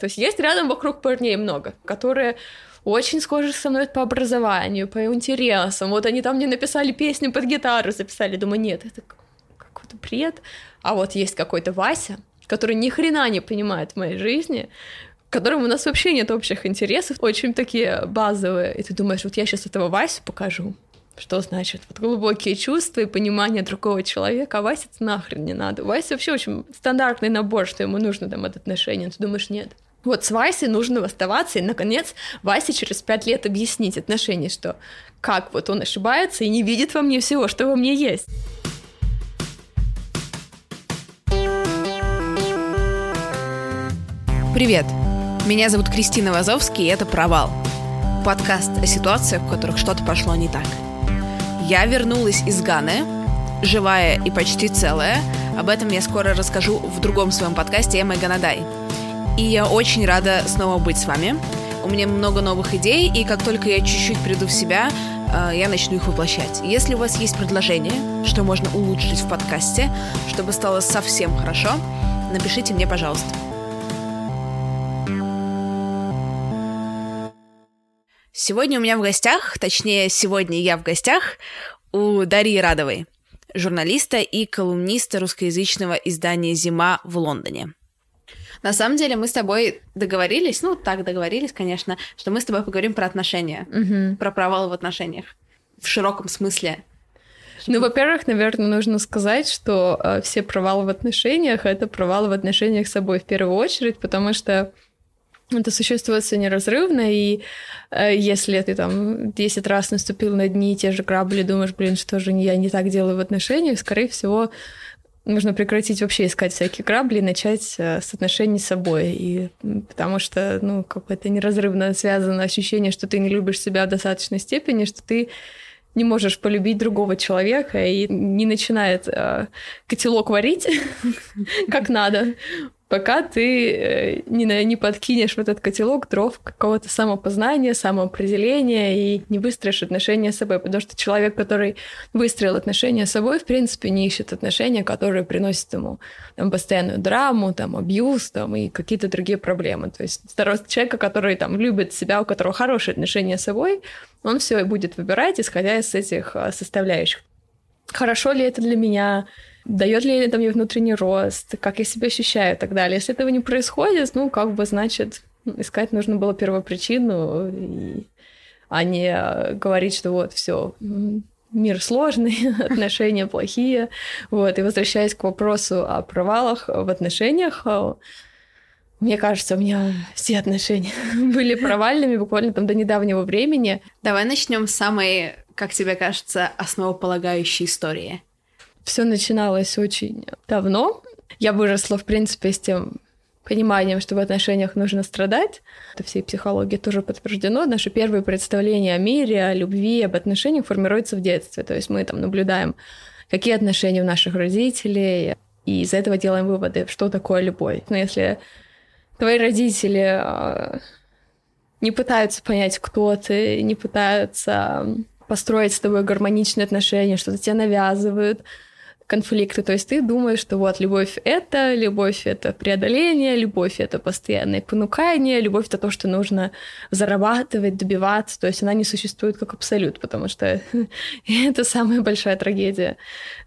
То есть есть рядом вокруг парней много, которые очень схожи со мной по образованию, по интересам. Вот они там мне написали песню под гитару, записали. Думаю, нет, это какой-то бред. А вот есть какой-то Вася, который ни хрена не понимает в моей жизни, которым у нас вообще нет общих интересов, очень такие базовые. И ты думаешь, вот я сейчас этого Васю покажу, что значит вот глубокие чувства и понимание другого человека, а Васе нахрен не надо. Вася вообще очень стандартный набор, что ему нужно там от отношений. Ты думаешь, нет, вот с Васей нужно оставаться, и, наконец, Васе через пять лет объяснить отношения, что как вот он ошибается и не видит во мне всего, что во мне есть. Привет! Меня зовут Кристина Вазовский, и это «Провал». Подкаст о ситуациях, в которых что-то пошло не так. Я вернулась из Ганы, живая и почти целая. Об этом я скоро расскажу в другом своем подкасте «Эмма Ганадай». И я очень рада снова быть с вами. У меня много новых идей, и как только я чуть-чуть приду в себя, э, я начну их воплощать. Если у вас есть предложение, что можно улучшить в подкасте, чтобы стало совсем хорошо, напишите мне, пожалуйста. Сегодня у меня в гостях, точнее, сегодня я в гостях у Дарьи Радовой, журналиста и колумниста русскоязычного издания «Зима» в Лондоне. На самом деле мы с тобой договорились, ну так договорились, конечно, что мы с тобой поговорим про отношения, Угу. про провалы в отношениях в широком смысле. Ну, во-первых, наверное, нужно сказать, что э, все провалы в отношениях это провалы в отношениях с собой в первую очередь, потому что это существует все неразрывно, и э, если ты там 10 раз наступил на дни и те же грабли, думаешь, блин, что же я не так делаю в отношениях, скорее всего, нужно прекратить вообще искать всякие грабли и начать э, с отношений с собой. И, потому что, ну, какое-то неразрывно связано ощущение, что ты не любишь себя в достаточной степени, что ты не можешь полюбить другого человека и не начинает э, котелок варить как надо, пока ты э, не, не подкинешь в этот котелок дров какого-то самопознания, самоопределения и не выстроишь отношения с собой. Потому что человек, который выстроил отношения с собой, в принципе, не ищет отношения, которые приносят ему там, постоянную драму, там, абьюз там, и какие-то другие проблемы. То есть старость человека, который там, любит себя, у которого хорошие отношения с собой, он все будет выбирать, исходя из этих а, составляющих. Хорошо ли это для меня? Дает ли это мне внутренний рост? Как я себя ощущаю и так далее? Если этого не происходит, ну, как бы, значит, искать нужно было первопричину, и- а не э, говорить, что вот все мир сложный, отношения плохие. Вот. И возвращаясь к вопросу о провалах в отношениях, э, мне кажется, у меня все отношения были провальными буквально там до недавнего времени. Давай начнем с самой, как тебе кажется, основополагающей истории. Все начиналось очень давно. Я выросла, в принципе, с тем пониманием, что в отношениях нужно страдать. Это всей психологии тоже подтверждено. Наши первые представления о мире, о любви, об отношениях формируются в детстве. То есть мы там наблюдаем, какие отношения у наших родителей, и из этого делаем выводы, что такое любовь. Но если твои родители а, не пытаются понять, кто ты, не пытаются построить с тобой гармоничные отношения, что-то тебе навязывают, конфликты. То есть ты думаешь, что вот любовь — это, любовь — это преодоление, любовь — это постоянное понукание, любовь — это то, что нужно зарабатывать, добиваться. То есть она не существует как абсолют, потому что это самая большая трагедия,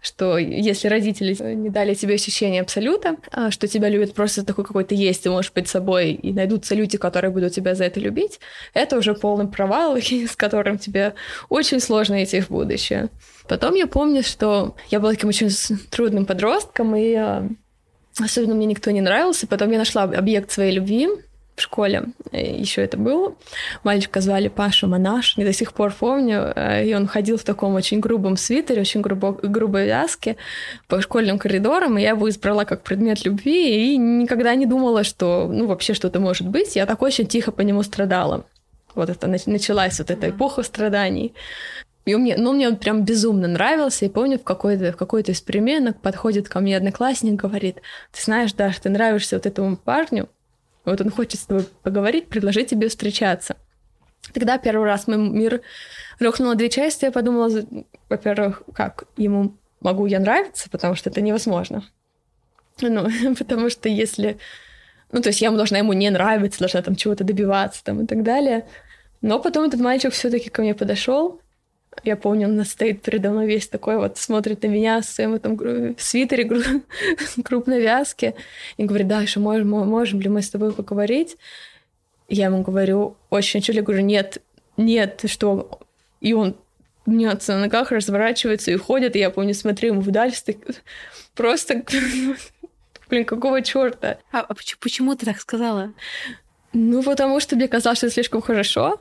что если родители не дали тебе ощущение абсолюта, а, что тебя любят просто такой, какой ты есть, ты можешь быть собой, и найдутся люди, которые будут тебя за это любить, это уже полный провал, с которым тебе очень сложно идти в будущее. Потом я помню, что я была таким очень трудным подростком, и э, особенно мне никто не нравился. Потом я нашла объект своей любви в школе. Еще это был. Мальчика звали Паша Монаш. Я до сих пор помню. Э, и он ходил в таком очень грубом свитере, очень грубо, грубой вязке по школьным коридорам. И я его избрала как предмет любви. И никогда не думала, что ну, вообще что-то может быть. Я так очень тихо по нему страдала. Вот это началась вот эта эпоха страданий. И мне, ну, мне он прям безумно нравился. И помню, в какой-то, в какой-то из переменок подходит ко мне одноклассник, говорит, ты знаешь, Даш, ты нравишься вот этому парню, вот он хочет с тобой поговорить, предложить тебе встречаться. Тогда первый раз мой мир рухнул на две части. Я подумала, во-первых, как ему могу я нравиться, потому что это невозможно. Ну, потому что если... Ну, то есть я должна ему не нравиться, должна там чего-то добиваться там и так далее. Но потом этот мальчик все таки ко мне подошел я помню, он стоит передо мной весь такой вот, смотрит на меня в своем этом свитере крупной вязки и говорит, да, еще можем, можем ли мы с тобой поговорить? Я ему говорю, очень чуть говорю, нет, нет, что... И он мнется на ногах, разворачивается и уходит, и я помню, смотрю ему вдаль, просто... Блин, какого черта? А, а почему ты так сказала? Ну, потому что мне казалось, что это слишком хорошо.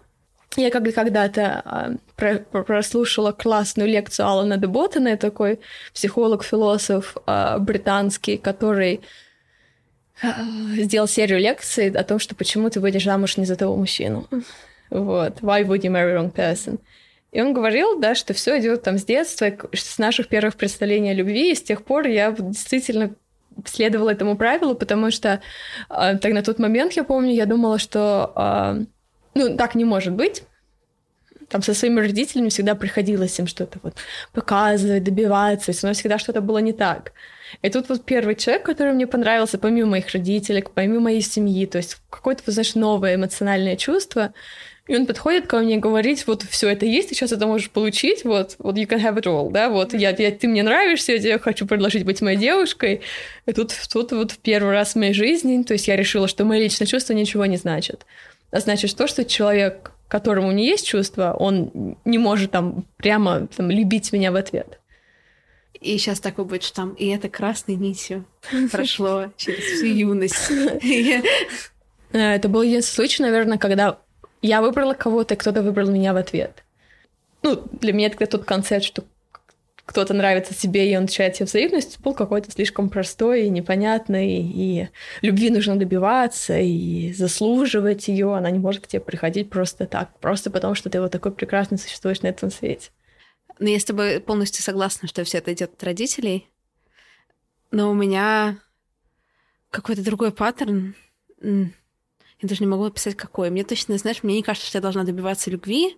Я когда-то а, прослушала классную лекцию Алана Деботтена, такой психолог-философ а, британский, который а, сделал серию лекций о том, что почему ты выйдешь замуж не за того мужчину. Вот. Why would you marry wrong person? И он говорил, да, что все идет там с детства, с наших первых представлений о любви, и с тех пор я действительно следовала этому правилу, потому что э, так на тот момент, я помню, я думала, что э, ну, так не может быть. Там со своими родителями всегда приходилось им что-то вот показывать, добиваться, у нас всегда что-то было не так. И тут вот первый человек, который мне понравился, помимо моих родителей, помимо моей семьи, то есть какое-то, знаешь, новое эмоциональное чувство, и он подходит ко мне и говорит, вот все это есть, ты сейчас это можешь получить, вот, вот you can have it all, да, вот я, я, ты мне нравишься, я тебе хочу предложить быть моей девушкой. И тут, тут вот в первый раз в моей жизни, то есть я решила, что мои личные чувства ничего не значат значит то, что человек, которому не есть чувства, он не может там прямо там, любить меня в ответ. И сейчас такое будет, что там и это красной нитью прошло через всю юность. Э, это был единственный случай, наверное, когда я выбрала кого-то, и кто-то выбрал меня в ответ. Ну, для меня это тот концепт, что кто-то нравится себе, и он отвечает тебе взаимность, был какой-то слишком простой и непонятный, и любви нужно добиваться, и заслуживать ее, она не может к тебе приходить просто так, просто потому что ты вот такой прекрасный существуешь на этом свете. Ну, я с тобой полностью согласна, что все это идет от родителей, но у меня какой-то другой паттерн. Я даже не могу описать, какой. Мне точно, знаешь, мне не кажется, что я должна добиваться любви,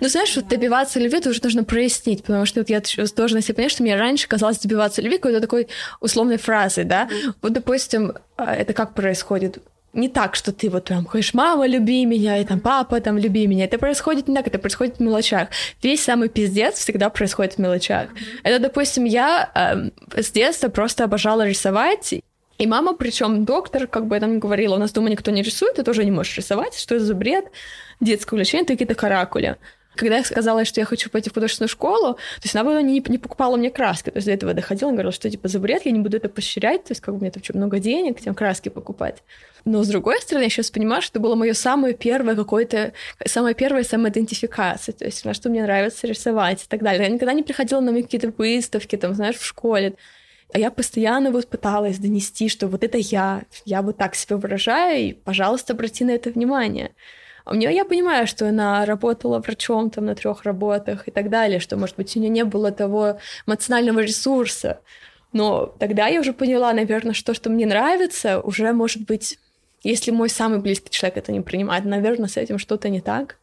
ну, знаешь, вот добиваться любви тоже нужно прояснить, потому что вот я должна себе понять, что мне раньше казалось добиваться любви какой-то такой условной фразой, да? Вот, допустим, а, это как происходит? не так, что ты вот прям ходишь, мама, люби меня, и там папа, там, люби меня. Это происходит не так, это происходит в мелочах. Весь самый пиздец всегда происходит в мелочах. Mm-hmm. Это, допустим, я э, с детства просто обожала рисовать, и мама, причем доктор, как бы я там говорила, у нас дома никто не рисует, ты тоже не можешь рисовать, что это за бред? Детское увлечение, это какие-то каракули. Когда я сказала, что я хочу пойти в художественную школу, то есть она была не, не покупала мне краски. То есть до этого доходила, говорила, что типа за бред, я не буду это поощрять, то есть как бы мне там что, много денег, тем краски покупать. Но с другой стороны, я сейчас понимаю, что это было мое самое первое какое-то, самая первая самоидентификация, то есть на что мне нравится рисовать и так далее. Я никогда не приходила на какие-то выставки, там, знаешь, в школе. А я постоянно вот пыталась донести, что вот это я, я вот так себя выражаю, и, пожалуйста, обрати на это внимание. А у нее я понимаю, что она работала врачом там на трех работах и так далее, что, может быть, у нее не было того эмоционального ресурса. Но тогда я уже поняла, наверное, что, что мне нравится, уже, может быть, если мой самый близкий человек это не принимает, наверное, с этим что-то не так.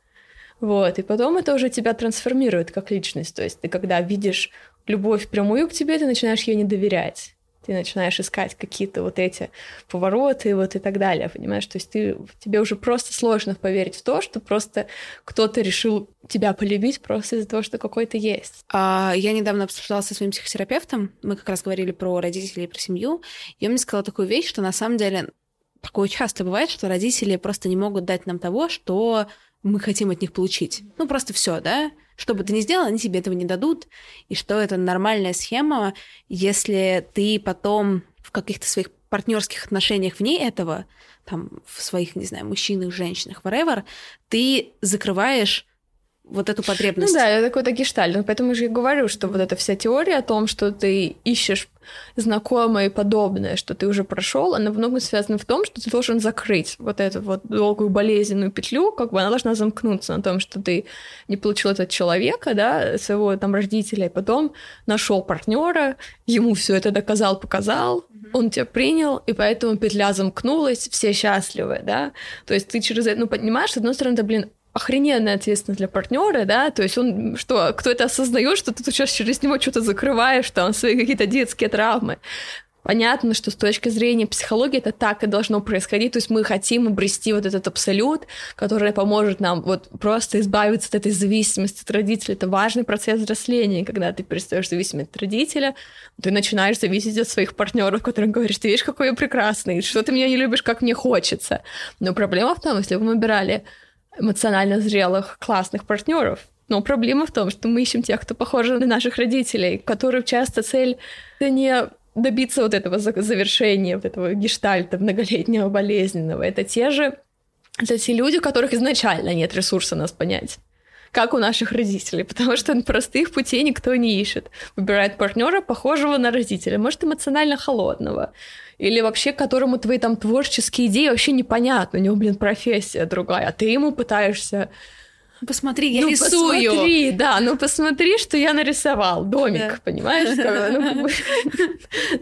Вот, и потом это уже тебя трансформирует как личность. То есть ты когда видишь любовь прямую к тебе, ты начинаешь ей не доверять. Ты начинаешь искать какие-то вот эти повороты вот и так далее, понимаешь? То есть ты, тебе уже просто сложно поверить в то, что просто кто-то решил тебя полюбить просто из-за того, что какой то есть. А, я недавно обсуждала со своим психотерапевтом, мы как раз говорили про родителей про семью, и он мне сказал такую вещь, что на самом деле такое часто бывает, что родители просто не могут дать нам того, что мы хотим от них получить. Ну, просто все, да? Что бы ты ни сделал, они тебе этого не дадут. И что это нормальная схема, если ты потом в каких-то своих партнерских отношениях вне этого, там, в своих, не знаю, мужчинах, женщинах, whatever, ты закрываешь вот эту потребность. Ну да, это какой-то гештальт. Ну, поэтому же я говорю, что вот эта вся теория о том, что ты ищешь знакомое и подобное, что ты уже прошел, она много связана в том, что ты должен закрыть вот эту вот долгую болезненную петлю, как бы она должна замкнуться на том, что ты не получил этого человека, да, своего там родителя, и потом нашел партнера, ему все это доказал, показал, он тебя принял, и поэтому петля замкнулась, все счастливы, да. То есть ты через это, ну, понимаешь, с одной стороны, это, блин, охрененная ответственность для партнера, да, то есть он что, кто это осознает, что ты сейчас через него что-то закрываешь, там свои какие-то детские травмы. Понятно, что с точки зрения психологии это так и должно происходить, то есть мы хотим обрести вот этот абсолют, который поможет нам вот просто избавиться от этой зависимости от родителей. Это важный процесс взросления, когда ты перестаешь зависеть от родителя, ты начинаешь зависеть от своих партнеров, которым говоришь, ты видишь, какой я прекрасный, что ты меня не любишь, как мне хочется. Но проблема в том, если бы мы брали эмоционально зрелых, классных партнеров. Но проблема в том, что мы ищем тех, кто похож на наших родителей, которых часто цель не добиться вот этого завершения, вот этого гештальта многолетнего болезненного. Это те же, это те люди, у которых изначально нет ресурса нас понять как у наших родителей, потому что простых путей никто не ищет. Выбирает партнера, похожего на родителя, может, эмоционально холодного, или вообще которому твои там творческие идеи вообще непонятны, у него, блин, профессия другая, а ты ему пытаешься Посмотри, я ну, рисую. Посмотри, да, ну посмотри, что я нарисовал. Домик, да. понимаешь? Ну,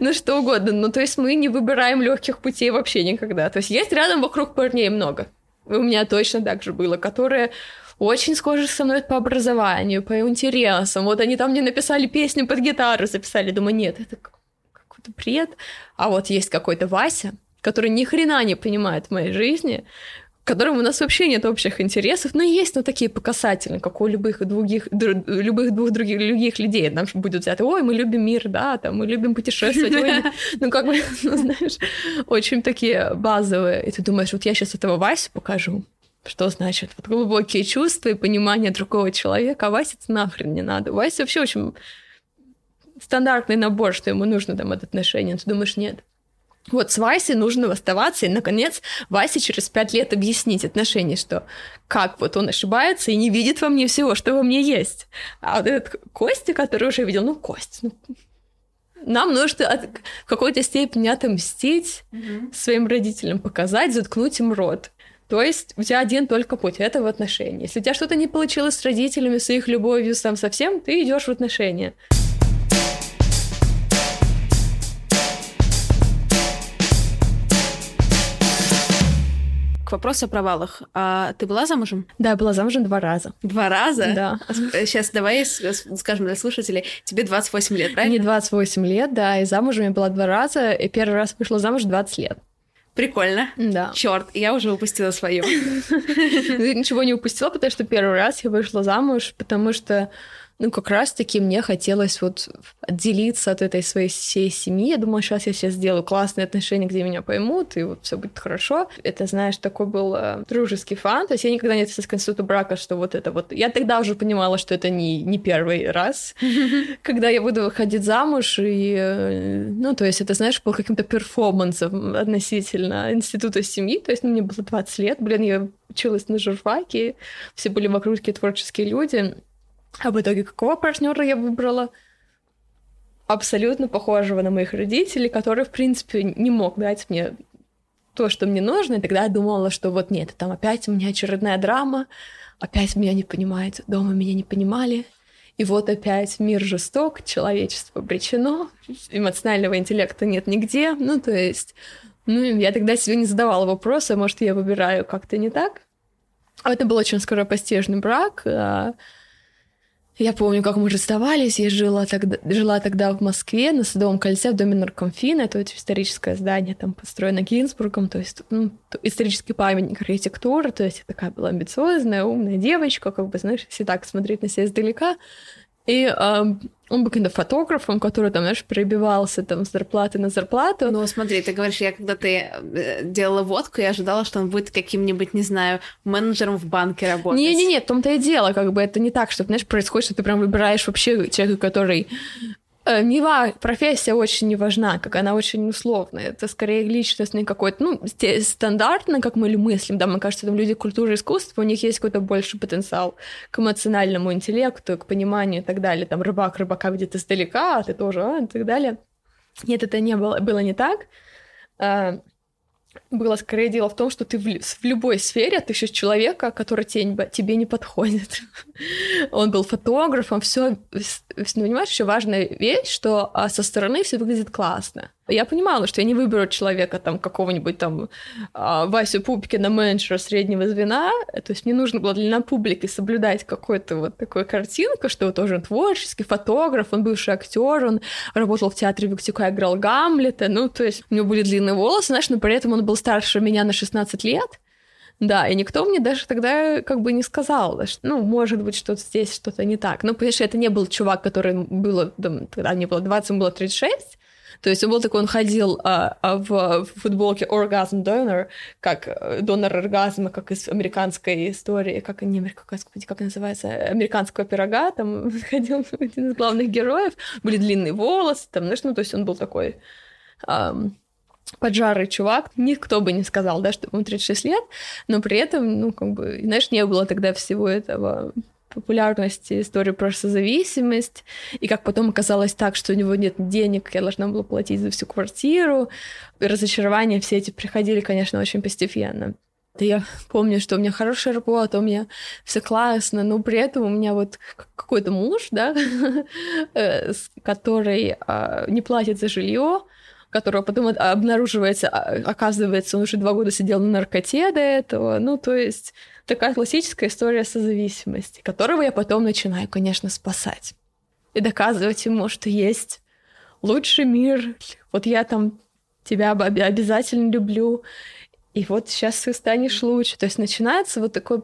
ну, что угодно. Ну, то есть мы не выбираем легких путей вообще никогда. То есть есть рядом вокруг парней много. У меня точно так же было, которые очень схожи со мной по образованию, по интересам. Вот они там мне написали песню под гитару, записали. Думаю, нет, это какой-то бред. А вот есть какой-то Вася, который ни хрена не понимает в моей жизни, которым у нас вообще нет общих интересов, но есть, но такие по как у любых других, дру, любых двух других, других людей. Нам будут взять, ой, мы любим мир, да, там, мы любим путешествовать, ой, ну, как бы, ну, знаешь, очень такие базовые. И ты думаешь, вот я сейчас этого Васю покажу, что значит вот глубокие чувства и понимание другого человека, а Васе это нахрен не надо. Вася вообще очень стандартный набор, что ему нужно там от отношений. Ты думаешь, нет. Вот с Васей нужно оставаться, и, наконец, Васе через пять лет объяснить отношения, что как вот он ошибается и не видит во мне всего, что во мне есть. А вот этот Костя, который уже видел, ну, Костя, ну, нам нужно от, в какой-то степени отомстить mm-hmm. своим родителям, показать, заткнуть им рот. То есть у тебя один только путь, это в отношения. Если у тебя что-то не получилось с родителями, с их любовью, сам совсем, ты идешь в отношения. К вопросу о провалах. А ты была замужем? Да, я была замужем два раза. Два раза? Да. Сейчас давай скажем для слушателей, тебе 28 лет, правильно? Мне 28 лет, да, и замужем я была два раза, и первый раз вышла замуж 20 лет. Прикольно. Да. Черт, я уже упустила свое. Ничего не упустила, потому что первый раз я вышла замуж, потому что ну, как раз-таки мне хотелось вот отделиться от этой своей всей семьи. Я думала, сейчас я сейчас сделаю классные отношения, где меня поймут, и вот все будет хорошо. Это, знаешь, такой был э, дружеский фан. То есть я никогда не относилась к институту брака, что вот это вот... Я тогда уже понимала, что это не, не первый раз, когда я буду выходить замуж, и... Э, ну, то есть это, знаешь, был каким-то перформансом относительно института семьи. То есть ну, мне было 20 лет, блин, я училась на журфаке, все были вокруг такие творческие люди. А в итоге какого партнера я выбрала? Абсолютно похожего на моих родителей, который, в принципе, не мог дать мне то, что мне нужно. И тогда я думала, что вот нет, там опять у меня очередная драма, опять меня не понимают, дома меня не понимали. И вот опять мир жесток, человечество обречено, эмоционального интеллекта нет нигде. Ну, то есть, ну, я тогда себе не задавала вопроса, может, я выбираю как-то не так. Это был очень скоропостижный брак. Я помню, как мы расставались. Я жила тогда, жила тогда в Москве на Садовом кольце в доме Наркомфина. Это вот историческое здание, там построено Гинзбургом, то есть ну, исторический памятник архитектуры. То есть я такая была амбициозная, умная девочка, как бы, знаешь, все так смотреть на себя издалека. И э, он был каким-то фотографом, который там, знаешь, перебивался там с зарплаты на зарплату. Ну, смотри, ты говоришь, я когда ты э, делала водку, я ожидала, что он будет каким-нибудь, не знаю, менеджером в банке работать. Не-не-не, в том-то и дело, как бы это не так, что, знаешь, происходит, что ты прям выбираешь вообще человека, который Э, ва... профессия очень не важна, как она очень условная. Это скорее личностный какой-то, ну, стандартно, как мы мыслим, да, мне кажется, там люди культуры искусства, у них есть какой-то больше потенциал к эмоциональному интеллекту, к пониманию и так далее. Там рыбак рыбака видит издалека, а ты тоже, а, и так далее. Нет, это не было, было не так. Было скорее дело в том, что ты в, в любой сфере отыщешь человека, который тебе, тебе не подходит. Он был фотографом, все, понимаешь, еще важная вещь, что а, со стороны все выглядит классно. Я понимала, что я не выберу человека там какого-нибудь там а, Васю Пупкина, менеджера среднего звена, то есть мне нужно было для на публике соблюдать какую-то вот такую картинку, что он тоже творческий фотограф, он бывший актер, он работал в театре Виктюка, играл Гамлета, ну, то есть у него были длинные волосы, знаешь, но при этом он был старше меня на 16 лет, да, и никто мне даже тогда как бы не сказал, что, ну, может быть, что-то здесь что-то не так. Ну, что это не был чувак, который было, там, тогда мне было 20, ему было 36, то есть он был такой, он ходил а, а в, в футболке Orgasm Donor, как э, донор оргазма, как из американской истории, как не американской, как называется, американского пирога, там ходил один из главных героев, были длинные волосы, там, знаешь, ну, то есть он был такой... Um, поджарый чувак, никто бы не сказал, да, что ему 36 лет, но при этом, ну, как бы, знаешь, не было тогда всего этого популярности истории про созависимость, и как потом оказалось так, что у него нет денег, я должна была платить за всю квартиру. И разочарования все эти приходили, конечно, очень постепенно. Да я помню, что у меня хорошая работа, у меня все классно, но при этом у меня вот какой-то муж, да, э, который а, не платит за жилье, которого потом обнаруживается, а, оказывается, он уже два года сидел на наркоте до этого. Ну, то есть такая классическая история созависимости, которого я потом начинаю, конечно, спасать. И доказывать ему, что есть лучший мир. Вот я там тебя обязательно люблю. И вот сейчас ты станешь лучше. То есть начинается вот такое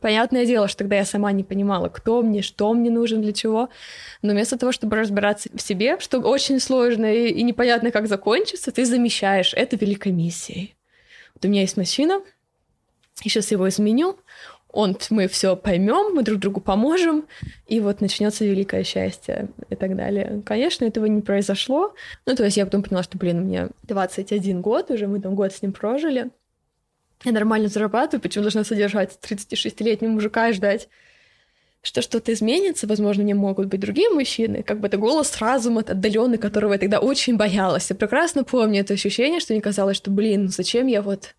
понятное дело, что тогда я сама не понимала, кто мне, что мне нужно, для чего. Но вместо того, чтобы разбираться в себе, что очень сложно и, и непонятно, как закончится, ты замещаешь это великой миссией. Вот у меня есть мужчина, я сейчас его изменю, он, мы все поймем, мы друг другу поможем, и вот начнется великое счастье и так далее. Конечно, этого не произошло. Ну, то есть я потом поняла, что, блин, мне 21 год уже, мы там год с ним прожили. Я нормально зарабатываю, почему должна содержать 36-летнего мужика и ждать, что что-то изменится, возможно, мне могут быть другие мужчины, как бы это голос разума отдаленный, которого я тогда очень боялась. Я прекрасно помню это ощущение, что мне казалось, что, блин, зачем я вот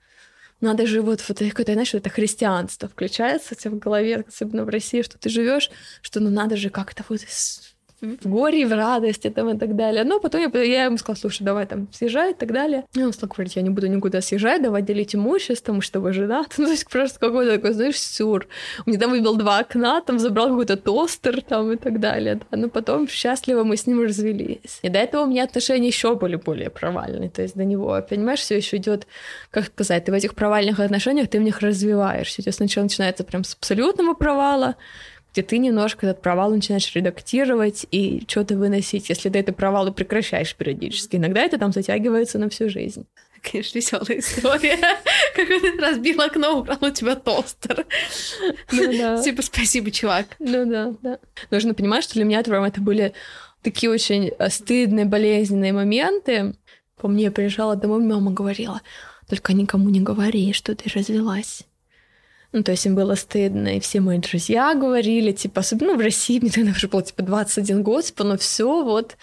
надо же вот, вот какое-то, знаешь, это христианство включается у тебя в голове, особенно в России, что ты живешь, что ну надо же как-то вот в горе, в радости там, и так далее. Но потом я, я ему сказала, слушай, давай там съезжай и так далее. И он стал говорить, я не буду никуда съезжать, давай делить имущество, потому что вы женаты. Ну, то есть просто какой-то такой, знаешь, сюр. Он мне там выбил два окна, там забрал какой-то тостер там и так далее. Да. Но потом счастливо мы с ним развелись. И до этого у меня отношения еще были более провальные. То есть до него, понимаешь, все еще идет, как сказать, ты в этих провальных отношениях, ты в них развиваешься. То есть сначала начинается прям с абсолютного провала, где ты немножко этот провал начинаешь редактировать и что-то выносить, если ты это провалы прекращаешь периодически. Иногда это там затягивается на всю жизнь. Конечно, веселая история. Как разбил окно, украл у тебя тостер. Ну, да. Типа, спасибо, чувак. Ну да, да. Нужно понимать, что для меня это были такие очень э, стыдные, болезненные моменты. По мне приезжала домой, мама говорила, только никому не говори, что ты развелась. Ну, то есть им было стыдно, и все мои друзья говорили, типа, особенно в России, мне тогда уже было, типа, 21 год, типа, ну все, вот,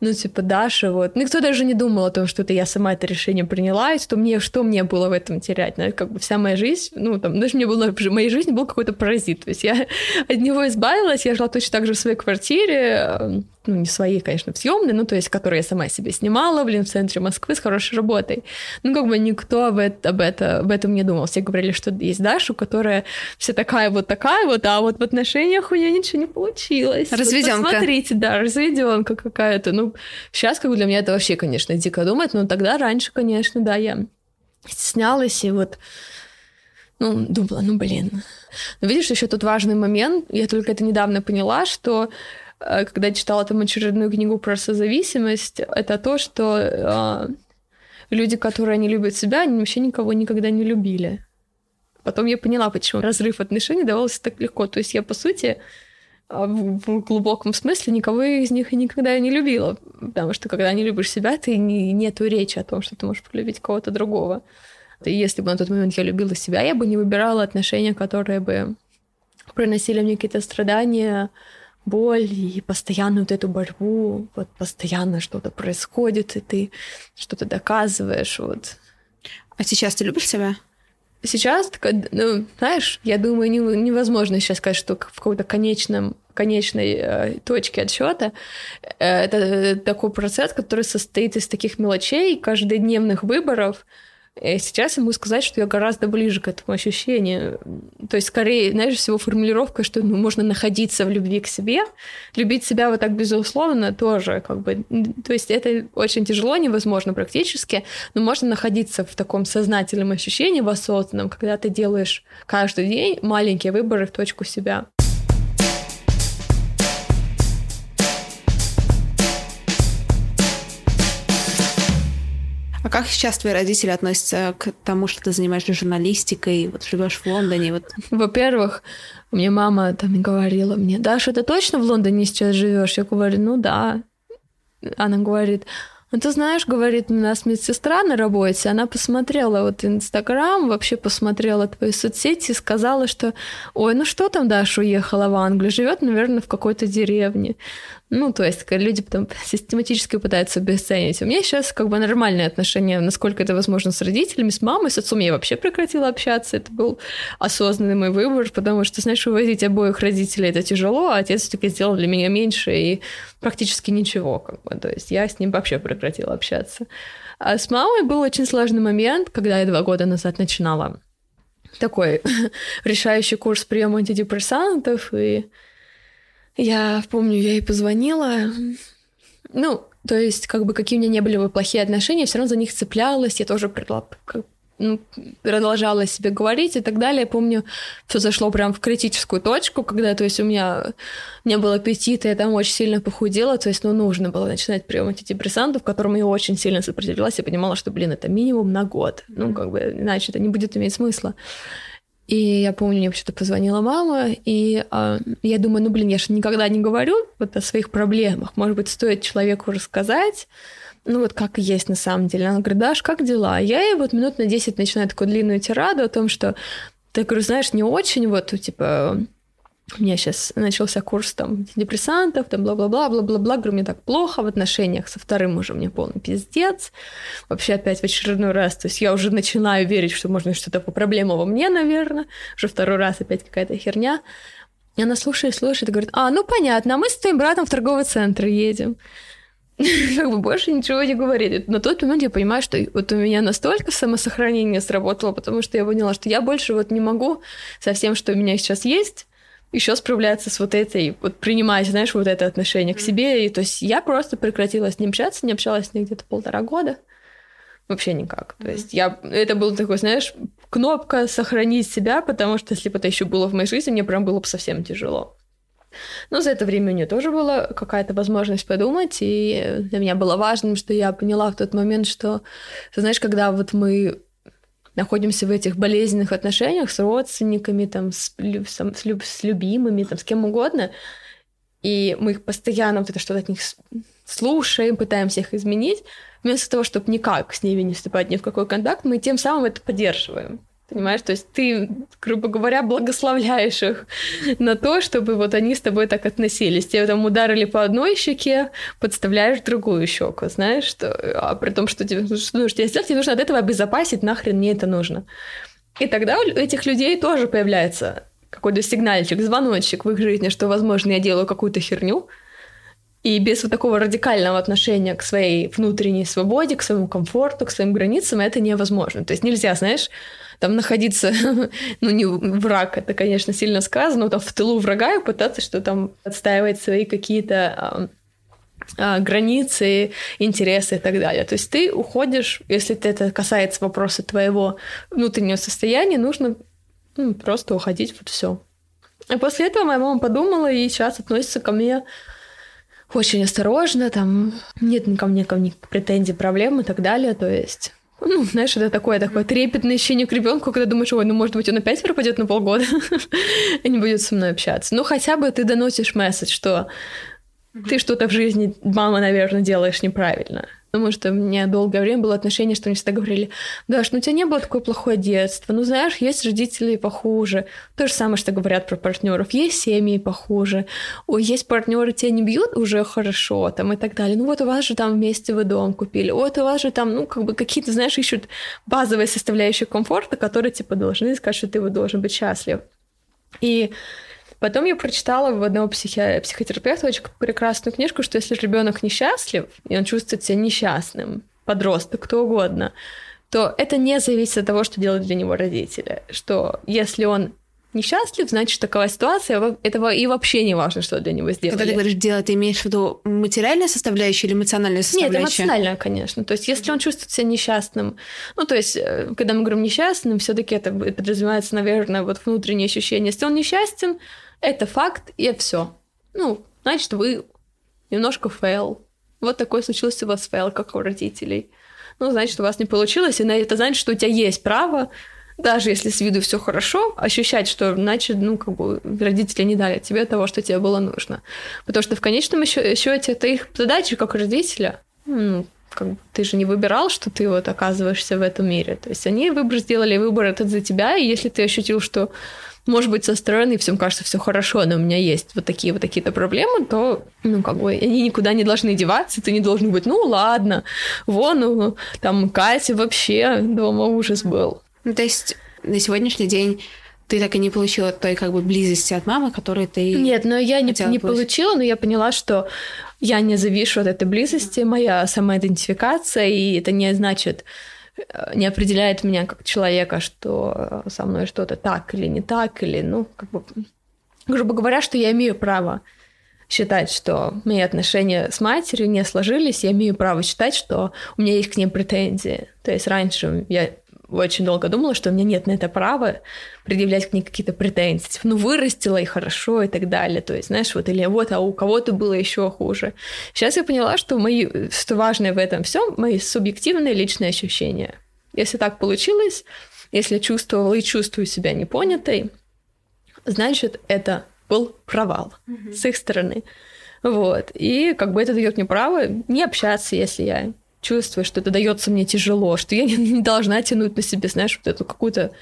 ну, типа, Даша, вот. Никто даже не думал о том, что это я сама это решение приняла, и что мне, что мне было в этом терять, ну, как бы вся моя жизнь, ну, там, даже мне было, в моей жизни был какой-то паразит, то есть я от него избавилась, я жила точно так же в своей квартире, ну, не своей, конечно, в съемной, ну, то есть, которые я сама себе снимала, блин, в центре Москвы с хорошей работой. Ну, как бы никто об, это, об, это, об этом не думал. Все говорили, что есть Даша, у которой которая вся такая вот такая вот, а вот в отношениях у нее ничего не получилось. Разведенка. Вот посмотрите, да, разведенка какая-то. Ну, сейчас как бы для меня это вообще, конечно, дико думать, но тогда раньше, конечно, да, я стеснялась и вот ну, думала, ну, блин. Но видишь, еще тут важный момент, я только это недавно поняла, что э, когда читала там очередную книгу про созависимость, это то, что э, люди, которые не любят себя, они вообще никого никогда не любили. Потом я поняла, почему разрыв отношений давался так легко. То есть я, по сути, а, в глубоком смысле никого из них и никогда не любила. Потому что когда не любишь себя, ты не, нету речи о том, что ты можешь полюбить кого-то другого. И если бы на тот момент я любила себя, я бы не выбирала отношения, которые бы приносили мне какие-то страдания, боль и постоянно вот эту борьбу, вот постоянно что-то происходит, и ты что-то доказываешь, вот. А сейчас ты любишь себя? Сейчас, ну, знаешь, я думаю, невозможно сейчас сказать, что в каком-то конечном конечной э, точке отсчета. Э, это такой процесс, который состоит из таких мелочей, каждодневных выборов, и сейчас я могу сказать, что я гораздо ближе к этому ощущению. То есть, скорее, знаешь, всего формулировка, что ну, можно находиться в любви к себе. Любить себя вот так безусловно тоже как бы... То есть это очень тяжело, невозможно практически, но можно находиться в таком сознательном ощущении, в осознанном, когда ты делаешь каждый день маленькие выборы в точку себя. Как сейчас твои родители относятся к тому, что ты занимаешься журналистикой, вот живешь в Лондоне? Вот? Во-первых, мне мама там говорила мне, Даша, ты точно в Лондоне сейчас живешь? Я говорю, ну да. Она говорит, ну, ты знаешь, говорит, у нас медсестра на работе, она посмотрела вот Инстаграм, вообще посмотрела твои соцсети и сказала, что, ой, ну что там Даша уехала в Англию, живет, наверное, в какой-то деревне. Ну, то есть люди потом систематически пытаются обесценить. У меня сейчас как бы нормальные отношения, насколько это возможно, с родителями, с мамой, с отцом я вообще прекратила общаться. Это был осознанный мой выбор, потому что, знаешь, вывозить обоих родителей это тяжело, а отец все-таки сделал для меня меньше и практически ничего. Как бы. То есть я с ним вообще прекратила общаться. А с мамой был очень сложный момент, когда я два года назад начинала такой решающий курс приема антидепрессантов, и я помню, я ей позвонила. Ну, то есть, как бы какие у меня не были бы плохие отношения, все равно за них цеплялась. Я тоже ну, продолжала себе говорить и так далее. Я помню, все зашло прям в критическую точку, когда, то есть, у меня не было аппетита, я там очень сильно похудела, то есть, ну, нужно было начинать прием антидепрессантов, которым я очень сильно сопротивлялась. Я понимала, что, блин, это минимум на год. Ну, как бы, иначе это не будет иметь смысла. И я помню, мне почему-то позвонила мама, и э, я думаю, ну, блин, я же никогда не говорю вот о своих проблемах. Может быть, стоит человеку рассказать, ну, вот как есть на самом деле. Она говорит, Даш, как дела? Я ей вот минут на 10 начинаю такую длинную тираду о том, что ты, говорю, знаешь, не очень вот, типа, у меня сейчас начался курс там депрессантов, там бла-бла-бла, бла-бла-бла, говорю, мне так плохо в отношениях со вторым мужем, мне полный пиздец. Вообще опять в очередной раз, то есть я уже начинаю верить, что можно что-то по проблема во мне, наверное, уже второй раз опять какая-то херня. И она слушает, слушает и говорит, а, ну понятно, а мы с твоим братом в торговый центр едем. как бы больше ничего не говорит. На тот момент я понимаю, что вот у меня настолько самосохранение сработало, потому что я поняла, что я больше вот не могу со всем, что у меня сейчас есть, еще справляться с вот этой, вот принимать, знаешь, вот это отношение к себе. И то есть я просто прекратила с ним общаться, не общалась с ним где-то полтора года. Вообще никак. То есть я... Это был такой, знаешь, кнопка «сохранить себя», потому что если бы это еще было в моей жизни, мне прям было бы совсем тяжело. Но за это время у нее тоже была какая-то возможность подумать, и для меня было важным, что я поняла в тот момент, что, знаешь, когда вот мы находимся в этих болезненных отношениях с родственниками, там, с, с, с, люб, с любимыми, там, с кем угодно, и мы их постоянно вот это что-то от них слушаем, пытаемся их изменить, вместо того, чтобы никак с ними не вступать ни в какой контакт, мы тем самым это поддерживаем. Понимаешь, то есть ты, грубо говоря, благословляешь их на то, чтобы вот они с тобой так относились. Тебе там ударили по одной щеке, подставляешь другую щеку, знаешь, что, а при том, что тебе, что нужно тебе сделать, тебе нужно от этого обезопасить, нахрен мне это нужно. И тогда у этих людей тоже появляется какой-то сигнальчик, звоночек в их жизни, что, возможно, я делаю какую-то херню, и без вот такого радикального отношения к своей внутренней свободе, к своему комфорту, к своим границам это невозможно. То есть нельзя, знаешь, там находиться, ну не враг, это, конечно, сильно сказано, но там в тылу врага и пытаться что там отстаивать свои какие-то а, границы, интересы и так далее. То есть ты уходишь, если это касается вопроса твоего внутреннего состояния, нужно ну, просто уходить, вот все. И после этого моя мама подумала и сейчас относится ко мне очень осторожно, там нет ко мне, ко мне претензий, проблем и так далее. То есть ну, знаешь, это такое, такое трепетное ощущение к ребенку, когда думаешь, ой, ну, может быть, он опять пропадет на полгода и не будет со мной общаться. Ну, хотя бы ты доносишь месседж, что ты что-то в жизни, мама, наверное, делаешь неправильно. Потому что у меня долгое время было отношение, что они всегда говорили, Даш, ну у тебя не было такое плохое детство. Ну знаешь, есть родители похуже. То же самое, что говорят про партнеров. Есть семьи похуже. Ой, есть партнеры, тебя не бьют, уже хорошо, там и так далее. Ну вот у вас же там вместе вы дом купили. Вот у вас же там, ну как бы какие-то, знаешь, ищут базовые составляющие комфорта, которые типа должны сказать, что ты вот должен быть счастлив. И Потом я прочитала в одного психи... психотерапевта очень прекрасную книжку, что если ребенок несчастлив, и он чувствует себя несчастным, подросток, кто угодно, то это не зависит от того, что делают для него родители. Что если он несчастлив, значит, такова ситуация, этого и вообще не важно, что для него сделали. Когда ты говоришь делать, ты имеешь в виду материальная составляющая или эмоциональная составляющая? Нет, эмоциональная, конечно. То есть, если он чувствует себя несчастным, ну, то есть, э, когда мы говорим несчастным, все таки это подразумевается, наверное, вот внутреннее ощущение. Если он несчастен, это факт, и все. Ну, значит, вы немножко fail. Вот такой случился у вас fail, как у родителей. Ну, значит, у вас не получилось, и это значит, что у тебя есть право, даже если с виду все хорошо, ощущать, что, значит, ну, как бы родители не дали тебе того, что тебе было нужно. Потому что в конечном счете это их задача как родителя. Ну, как бы ты же не выбирал, что ты вот оказываешься в этом мире. То есть они выбор сделали, выбор этот за тебя, и если ты ощутил, что может быть, со стороны всем кажется все хорошо, но у меня есть вот такие вот такие-то проблемы, то, ну, как бы, они никуда не должны деваться, ты не должен быть, ну, ладно, вон, ну, там, Катя вообще дома ужас был. Ну, то есть на сегодняшний день ты так и не получила той как бы близости от мамы, которую ты Нет, но я не, не получила, но я поняла, что я не завишу от этой близости, моя самоидентификация, и это не значит, не определяет меня как человека, что со мной что-то так или не так, или, ну, как бы, грубо говоря, что я имею право считать, что мои отношения с матерью не сложились, я имею право считать, что у меня есть к ним претензии. То есть раньше я очень долго думала, что у меня нет на это права предъявлять к ней какие-то претензии. Типа, ну, вырастила и хорошо, и так далее. То есть, знаешь, вот, или вот, а у кого-то было еще хуже. Сейчас я поняла, что мои, что важное в этом все мои субъективные личные ощущения. Если так получилось, если чувствовала и чувствую себя непонятой, значит, это был провал mm-hmm. с их стороны. Вот. И как бы это дает мне право не общаться, если я чувствую, что это дается мне тяжело, что я не, не должна тянуть на себе, знаешь, вот эту какую-то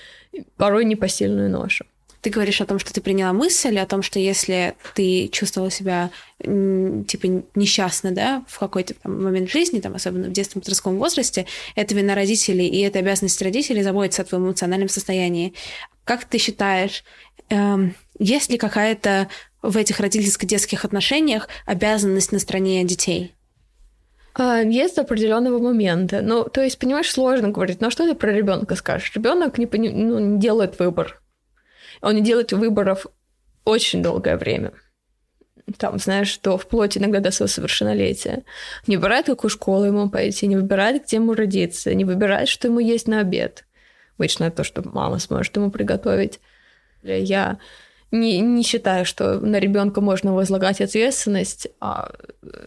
порой непосильную ношу. Ты говоришь о том, что ты приняла мысль, о том, что если ты чувствовала себя типа несчастно, да, в какой-то там, момент жизни, там, особенно в детском подростковом возрасте, это вина родителей, и это обязанность родителей заботиться о твоем эмоциональном состоянии. Как ты считаешь, эм, есть ли какая-то в этих родительско-детских отношениях обязанность на стороне детей? А, есть до определенного момента. Ну, то есть, понимаешь, сложно говорить. Но что ты про ребенка скажешь? Ребенок не, пони... ну, не делает выбор. Он не делает выборов очень долгое время. Там, знаешь, что вплоть иногда до своего совершеннолетия. Не выбирает, какую школу ему пойти, не выбирает, где ему родиться, не выбирает, что ему есть на обед. Обычно то, что мама сможет ему приготовить. Я не, не считаю, что на ребенка можно возлагать ответственность, а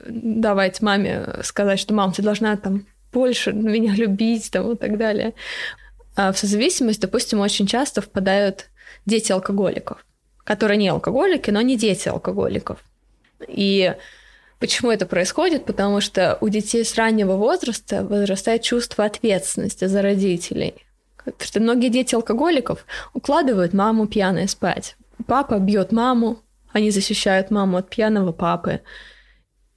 давать маме сказать, что мам, ты должна там больше меня любить там, и так далее. А в созависимость, допустим, очень часто впадают дети алкоголиков, которые не алкоголики, но не дети алкоголиков. И почему это происходит? Потому что у детей с раннего возраста возрастает чувство ответственности за родителей. Потому что многие дети алкоголиков укладывают маму пьяной спать папа бьет маму, они защищают маму от пьяного папы.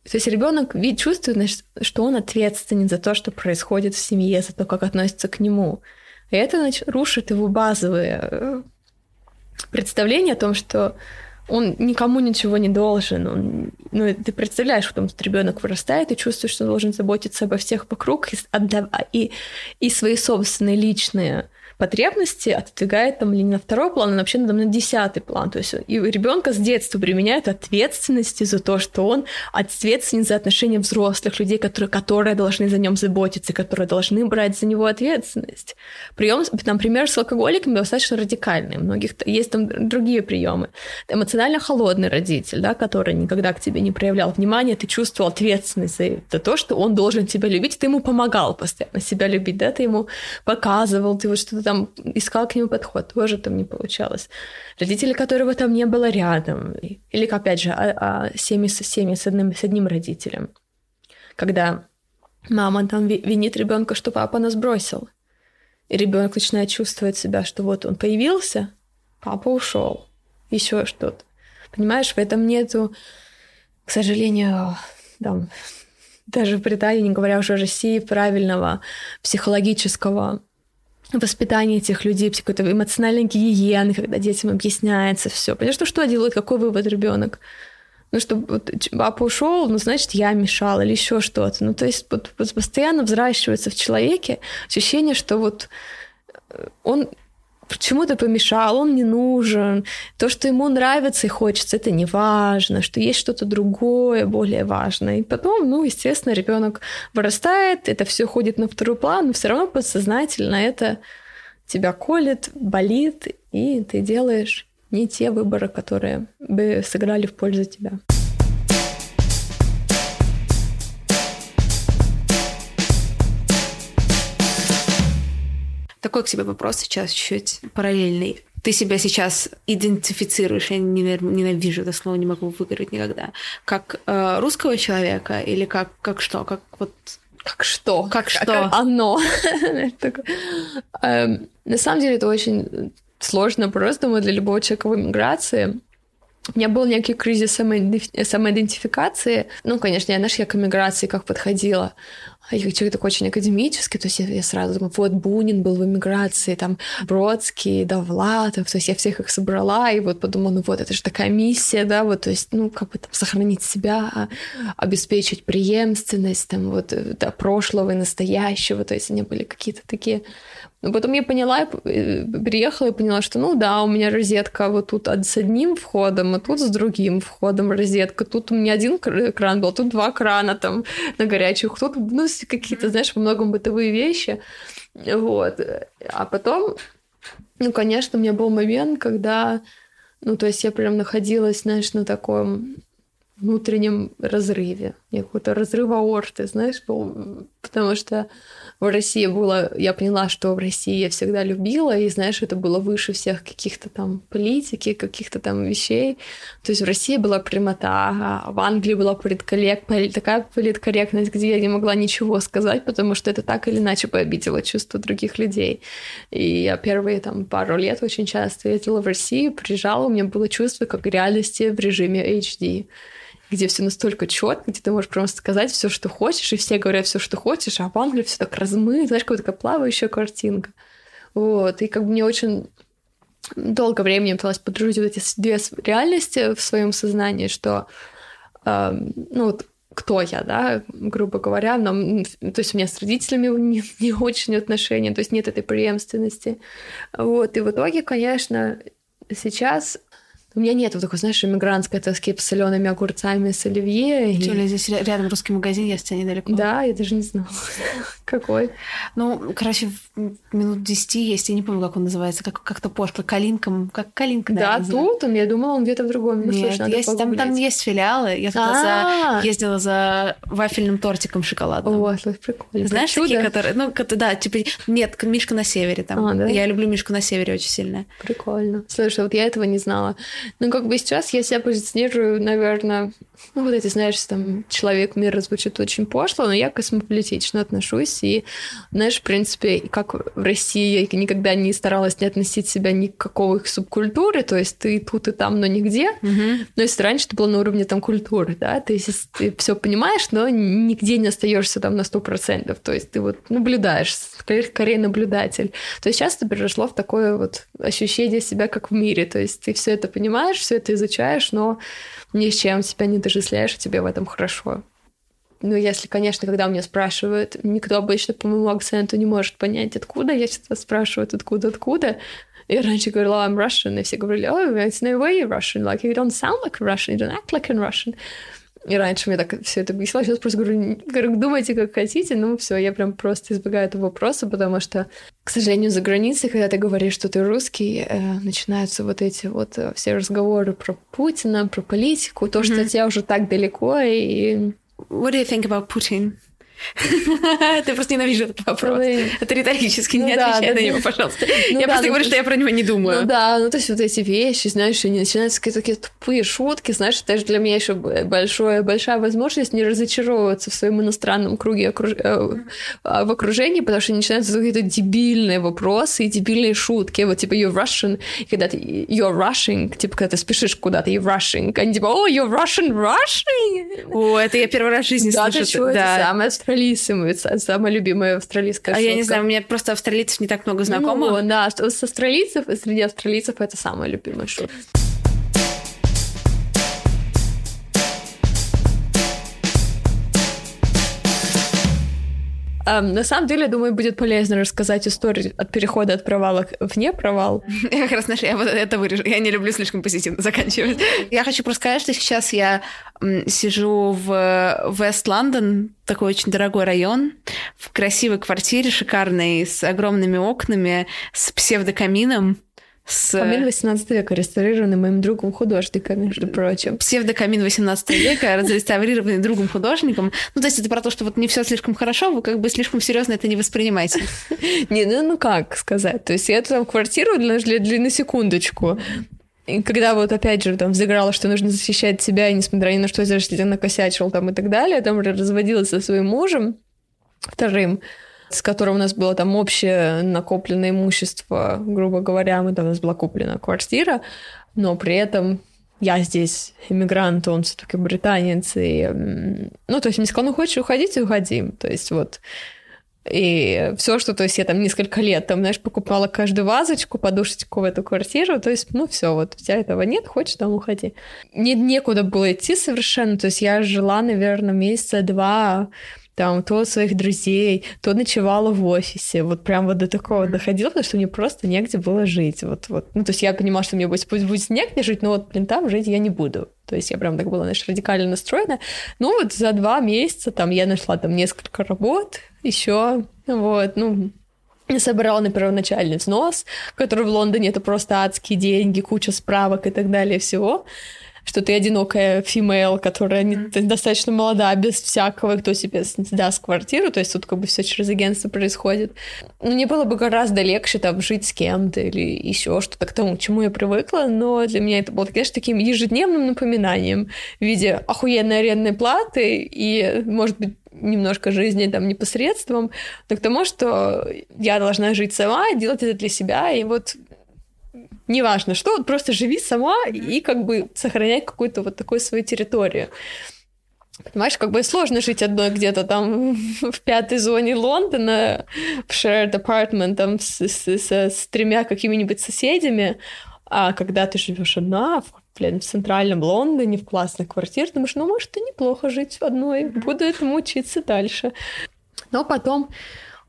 То есть ребенок чувствует, значит, что он ответственен за то, что происходит в семье, за то, как относятся к нему. И это значит, рушит его базовые э, представления о том, что он никому ничего не должен. Он, ну, ты представляешь, потом этот ребенок вырастает и чувствуешь, что он должен заботиться обо всех вокруг и, и, и свои собственные личные потребности отодвигает там не на второй план, а вообще на десятый план. То есть и ребенка с детства применяют ответственности за то, что он ответственен за отношения взрослых людей, которые, которые должны за нем заботиться, которые должны брать за него ответственность. Прием, например, с алкоголиками достаточно радикальный. У многих есть там другие приемы. Эмоционально холодный родитель, да, который никогда к тебе не проявлял внимания, ты чувствовал ответственность за, за то, что он должен тебя любить, ты ему помогал постоянно себя любить, да, ты ему показывал, ты вот что-то там искал к нему подход, тоже там не получалось. Родители, которого там не было рядом, или, опять же, а, а семьи, семьи с, одним, с одним родителем, когда мама там винит ребенка, что папа нас бросил, и ребенок начинает чувствовать себя, что вот он появился, папа ушел, еще что-то. Понимаешь, в этом нету, к сожалению, там, даже в Британии, не говоря уже о России, правильного психологического воспитания этих людей, какой-то эмоциональной гигиены, когда детям объясняется все. Понимаешь, ну что делает, какой вывод ребенок? Ну, что вот, папа ушел, ну, значит, я мешал или еще что-то. Ну, то есть вот, вот постоянно взращивается в человеке ощущение, что вот э, он почему-то помешал, он не нужен, то, что ему нравится и хочется, это не важно, что есть что-то другое, более важное. И потом, ну, естественно, ребенок вырастает, это все ходит на второй план, но все равно подсознательно это тебя колет, болит, и ты делаешь не те выборы, которые бы сыграли в пользу тебя. Такой к себе вопрос сейчас чуть параллельный. Ты себя сейчас идентифицируешь, я ненавижу это слово, не могу выговорить никогда, как э, русского человека или как, как что? Как вот как что? Как что? Как оно. Эм, на самом деле это очень сложно просто, думаю, для любого человека в эмиграции. У меня был некий кризис самоидентификации. Ну, конечно, я, знаешь, я к эмиграции как подходила. Я человек такой очень академический, то есть я, я сразу думаю, вот Бунин был в эмиграции, там Бродский, Довлатов, то есть я всех их собрала, и вот подумала, ну вот, это же такая миссия, да, вот, то есть, ну, как бы там сохранить себя, обеспечить преемственность, там, вот, э, до прошлого и настоящего, то есть они были какие-то такие но потом я поняла, э, приехала и поняла, что ну да, у меня розетка вот тут с одним входом, а тут с другим входом розетка. Тут у меня один кран был, тут два крана там на горячих, тут ну, какие-то, знаешь, во многом бытовые вещи. Вот. А потом, ну, конечно, у меня был момент, когда, ну, то есть я прям находилась, знаешь, на таком внутреннем разрыве, какой-то разрыв аорты, знаешь, был, потому что в России было, я поняла, что в России я всегда любила, и, знаешь, это было выше всех каких-то там политики, каких-то там вещей. То есть в России была прямота, а в Англии была политкоррект, такая политкорректность, где я не могла ничего сказать, потому что это так или иначе пообидело чувства других людей. И я первые там пару лет очень часто ездила в Россию, приезжала, у меня было чувство как реальности в режиме HD где все настолько четко, где ты можешь просто сказать все, что хочешь, и все говорят все, что хочешь, а в Англии все так размыто, знаешь, как такая плавающая картинка. Вот, и как бы мне очень долго времени пыталась подружить вот эти две реальности в своем сознании, что, э, ну вот, кто я, да, грубо говоря, но, то есть у меня с родителями не, не очень отношения, то есть нет этой преемственности. Вот, и в итоге, конечно, сейчас у меня нет вот такой, знаешь, иммигрантской тоски по солеными огурцами с оливье. Тем более здесь рядом русский магазин, с тебя недалеко. Да, я даже не знала. Какой? Ну, короче, минут 10 есть, я не помню, как он называется, как, как-то пошло, калинком, как калинка, Да, тут он, я думала, он где-то в другом. Ну, Нет, есть, там, там есть филиалы. Я туда за, ездила за вафельным тортиком шоколадным. О, это прикольно. Знаешь, Чудо? такие, которые, ну, да, типа, нет, Мишка на севере там. А, да? Я люблю Мишку на севере очень сильно. Прикольно. Слушай, вот я этого не знала. Ну, как бы сейчас я себя позиционирую, наверное, ну, вот эти, знаешь, там, человек мира звучит очень пошло, но я космополитично отношусь. И, знаешь, в принципе, как в России я никогда не старалась не относить себя ни к какой субкультуре, то есть ты тут и там, но нигде. Угу. Но если раньше это было на уровне там культуры, да, то есть ты все понимаешь, но нигде не остаешься там на сто процентов, то есть ты вот наблюдаешь, скорее, скорее наблюдатель. То есть сейчас это перешло в такое вот ощущение себя как в мире, то есть ты все это понимаешь, все это изучаешь, но ни с чем себя не дожисляешь, и тебе в этом хорошо. ну, если, конечно, когда меня спрашивают, никто обычно по моему акценту не может понять, откуда, я всегда спрашиваю, откуда, откуда. Я раньше говорила, I'm Russian, и все говорили, oh, it's no way you're Russian, like, you don't sound like a Russian, you don't act like a Russian. И раньше мне так все это бесило, сейчас просто говорю, говорю, думайте, как хотите, ну все, я прям просто избегаю этого вопроса, потому что, к сожалению, за границей, когда ты говоришь, что ты русский, э, начинаются вот эти вот э, все разговоры про Путина, про политику, то, mm-hmm. что тебя уже так далеко, и... What do you think about Putin? Ты просто ненавидишь этот вопрос. Это риторически, не ну отвечай на него, пожалуйста. Ну я просто ну говорю, что я про него не думаю. Ну да, ну то есть вот эти вещи, знаешь, они начинаются какие-то такие тупые шутки, знаешь, это же для меня еще большое, большая возможность не разочаровываться в своем иностранном круге э, а, в окружении, потому что начинаются какие-то дебильные вопросы и дебильные шутки. Вот типа you're Russian, когда ты you're rushing, типа когда ты спешишь куда-то, you're rushing, они типа, oh, you're Russian, rushing. О, это я первый раз в жизни слышу. Да, это самое австралийцем, самая любимая австралийская А шутка. я не знаю, у меня просто австралийцев не так много знакомых. Ну, да, с австралийцев, среди австралийцев это самая любимая шутка. На самом деле, думаю, будет полезно рассказать историю от перехода от провала в не провал. Я как раз нашла, я вот это вырежу. Я не люблю слишком позитивно заканчивать. Я хочу просто сказать, что сейчас я сижу в Вест-Лондон, такой очень дорогой район, в красивой квартире, шикарной, с огромными окнами, с псевдокамином с... Камин 18 века, реставрированный моим другом художником, между прочим. Псевдокамин 18 века, разреставрированный другом художником. Ну, то есть это про то, что вот не все слишком хорошо, вы как бы слишком серьезно это не воспринимаете. Не, ну, ну как сказать? То есть я там квартиру для, для, для на секундочку. И когда вот опять же там взыграла, что нужно защищать себя, и несмотря ни на что, если ты накосячил там и так далее, там разводилась со своим мужем вторым, с которым у нас было там общее накопленное имущество, грубо говоря, мы там у нас была куплена квартира, но при этом я здесь иммигрант, он все-таки британец, и, ну, то есть мне сказал, ну, хочешь уходить, уходи. То есть вот и все, что, то есть я там несколько лет, там, знаешь, покупала каждую вазочку, подушечку в эту квартиру, то есть, ну, все, вот у тебя этого нет, хочешь, там уходи. Не, некуда было идти совершенно, то есть я жила, наверное, месяца два там, то своих друзей, то ночевала в офисе. Вот прям вот до такого доходило, потому что мне просто негде было жить. Вот, вот. Ну, то есть я понимала, что мне будет, пусть будет негде жить, но вот, блин, там жить я не буду. То есть я прям так была, знаешь, радикально настроена. Ну, вот за два месяца там я нашла там несколько работ еще, вот, ну, собрала на первоначальный взнос, который в Лондоне это просто адские деньги, куча справок и так далее всего что ты одинокая фимейл, которая не, достаточно молода, без всякого, кто тебе даст квартиру, то есть тут как бы все через агентство происходит. Ну, мне было бы гораздо легче там жить с кем-то или еще что-то к тому, к чему я привыкла, но для меня это было, конечно, таким ежедневным напоминанием в виде охуенной арендной платы и, может быть, немножко жизни там непосредством, но к тому, что я должна жить сама, делать это для себя, и вот неважно что, вот просто живи сама и как бы сохраняй какую-то вот такую свою территорию. Понимаешь, как бы сложно жить одной где-то там в пятой зоне Лондона, в shared apartment, там с, с, с, с тремя какими-нибудь соседями, а когда ты живешь одна, блин, в центральном Лондоне, в классной квартире, думаешь, ну, может, и неплохо жить одной, буду этому учиться дальше. Но потом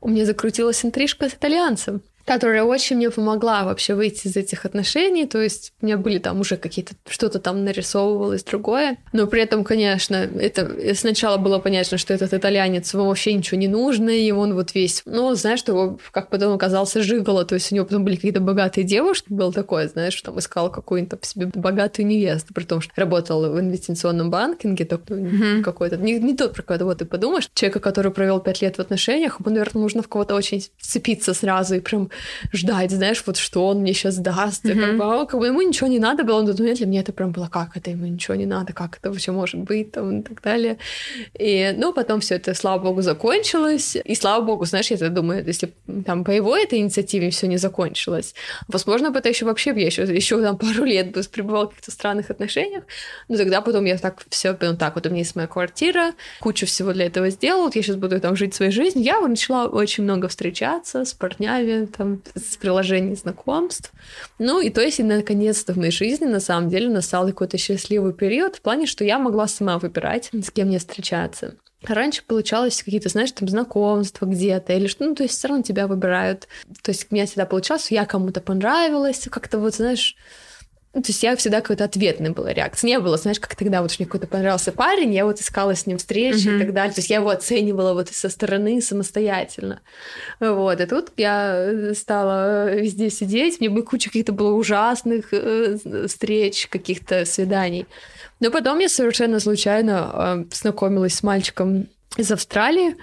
у меня закрутилась интрижка с итальянцем которая очень мне помогла вообще выйти из этих отношений. То есть у меня были там уже какие-то что-то там нарисовывалось другое. Но при этом, конечно, это сначала было понятно, что этот итальянец ему вообще ничего не нужно, и он вот весь, ну, знаешь, что как потом оказался жигало, то есть у него потом были какие-то богатые девушки, был такое, знаешь, что там искал какую-нибудь себе богатую невесту, при том, что работал в инвестиционном банкинге, только mm-hmm. какой-то, не, не тот, про кого ты подумаешь, человека, который провел пять лет в отношениях, ему, наверное, нужно в кого-то очень вцепиться сразу и прям ждать, знаешь, вот что он мне сейчас даст. Mm-hmm. как, бы, а, как бы ему ничего не надо было, но для меня это прям было, как это ему ничего не надо, как это вообще может быть, там, и так далее. И, ну, потом все это, слава богу, закончилось. И слава богу, знаешь, я думаю, если там по его этой инициативе все не закончилось, возможно, бы это еще вообще я еще, еще там пару лет бы пребывал в каких-то странных отношениях, но тогда потом я так все, ну, так, вот у меня есть моя квартира, кучу всего для этого сделал, я сейчас буду там жить своей жизнью. Я начала очень много встречаться с парнями, там, с приложений знакомств. Ну, и то есть, и наконец-то в моей жизни, на самом деле, настал какой-то счастливый период в плане, что я могла сама выбирать, с кем мне встречаться. Раньше получалось какие-то, знаешь, там знакомства где-то или что, ну, то есть все равно тебя выбирают. То есть у меня всегда получалось, я кому-то понравилась, как-то вот, знаешь, ну, то есть я всегда какой-то ответной была реакция. Не было, знаешь, как тогда вот мне какой-то понравился парень, я вот искала с ним встречи mm-hmm. и так далее. То есть я его оценивала вот со стороны самостоятельно. Вот. И тут я стала везде сидеть, мне бы куча каких-то было ужасных э, встреч, каких-то свиданий. Но потом я совершенно случайно э, познакомилась с мальчиком из Австралии,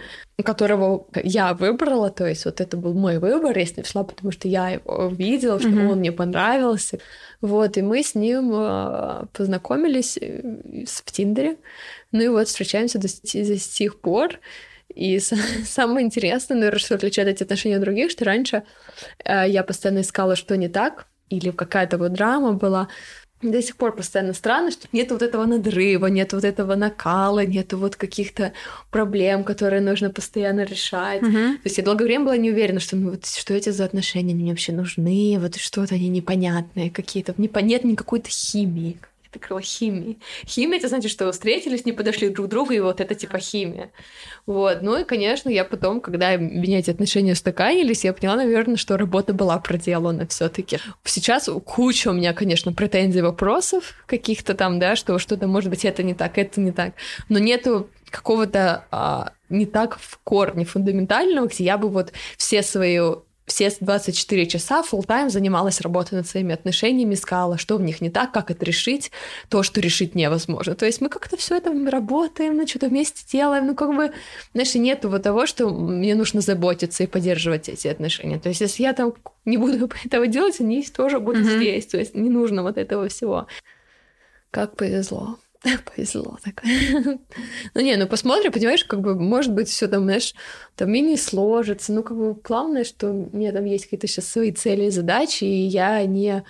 которого я выбрала, то есть вот это был мой выбор, я с ним шла, потому что я его видела, что mm-hmm. он мне понравился. Вот, и мы с ним э, познакомились э, в Тиндере. Ну и вот встречаемся до, до сих пор. И самое интересное, наверное, что отличает эти отношения от других, что раньше э, я постоянно искала, что не так, или какая-то вот драма была до сих пор постоянно странно, что нет вот этого надрыва, нет вот этого накала, нет вот каких-то проблем, которые нужно постоянно решать. Mm-hmm. То есть я долгое время была не уверена, что, ну, вот, что эти за отношения мне вообще нужны, вот что-то они непонятные какие-то, нет никакой-то химии это крыло химии. Химия, это значит, что встретились, не подошли друг к другу, и вот это типа химия. Вот. Ну и, конечно, я потом, когда меня эти отношения устаканились, я поняла, наверное, что работа была проделана все таки Сейчас куча у меня, конечно, претензий, вопросов каких-то там, да, что что-то, может быть, это не так, это не так. Но нету какого-то а, не так в корне фундаментального, где я бы вот все свои все 24 часа full тайм занималась работой над своими отношениями, искала, что в них не так, как это решить, то, что решить невозможно. То есть мы как-то все это работаем, ну, что-то вместе делаем, ну, как бы, знаешь, нету вот того, что мне нужно заботиться и поддерживать эти отношения. То есть если я там не буду этого делать, они тоже будут mm-hmm. здесь. То есть не нужно вот этого всего. Как повезло. Повезло так. ну не, ну посмотрим, понимаешь, как бы, может быть, все там, знаешь, там и не сложится. Ну, как бы, главное, что у меня там есть какие-то сейчас свои цели и задачи, и я не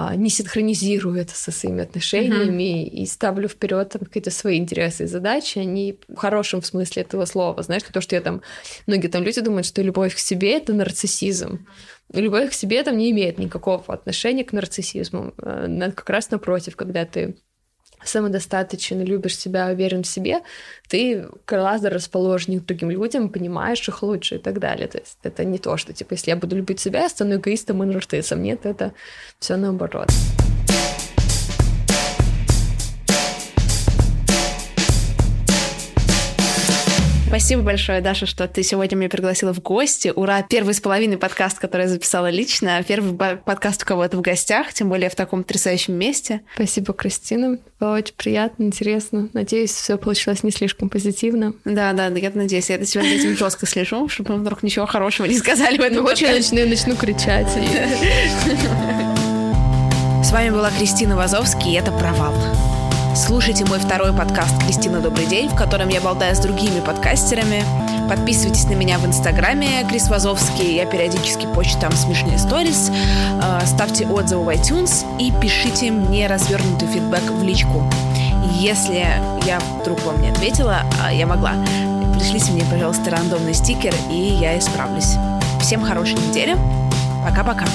а, не синхронизирую это со своими отношениями и ставлю вперед там какие-то свои интересы и задачи, они в хорошем смысле этого слова. Знаешь, то, что я там... Многие там люди думают, что любовь к себе — это нарциссизм. Любовь к себе там не имеет никакого отношения к нарциссизму. Э, как раз напротив, когда ты самодостаточен, любишь себя, уверен в себе, ты гораздо расположен к другим людям, понимаешь их лучше и так далее. То есть это не то, что, типа, если я буду любить себя, я стану эгоистом и нарциссом. Нет, это все наоборот. Спасибо большое, Даша, что ты сегодня меня пригласила в гости. Ура! Первый с половиной подкаст, который я записала лично. Первый подкаст у кого-то в гостях, тем более в таком потрясающем месте. Спасибо, Кристина. Было очень приятно, интересно. Надеюсь, все получилось не слишком позитивно. Да, да, я надеюсь. Я сегодня этим жестко слежу, чтобы вдруг ничего хорошего не сказали в этом Очень начну, начну кричать. С вами была Кристина Вазовский, и это «Провал». Слушайте мой второй подкаст «Кристина, добрый день», в котором я болтаю с другими подкастерами. Подписывайтесь на меня в Инстаграме Крис Вазовский. Я периодически почту там смешные сторис. Э, ставьте отзывы в iTunes и пишите мне развернутый фидбэк в личку. Если я вдруг вам не ответила, а я могла, пришлите мне, пожалуйста, рандомный стикер, и я исправлюсь. Всем хорошей недели. Пока-пока.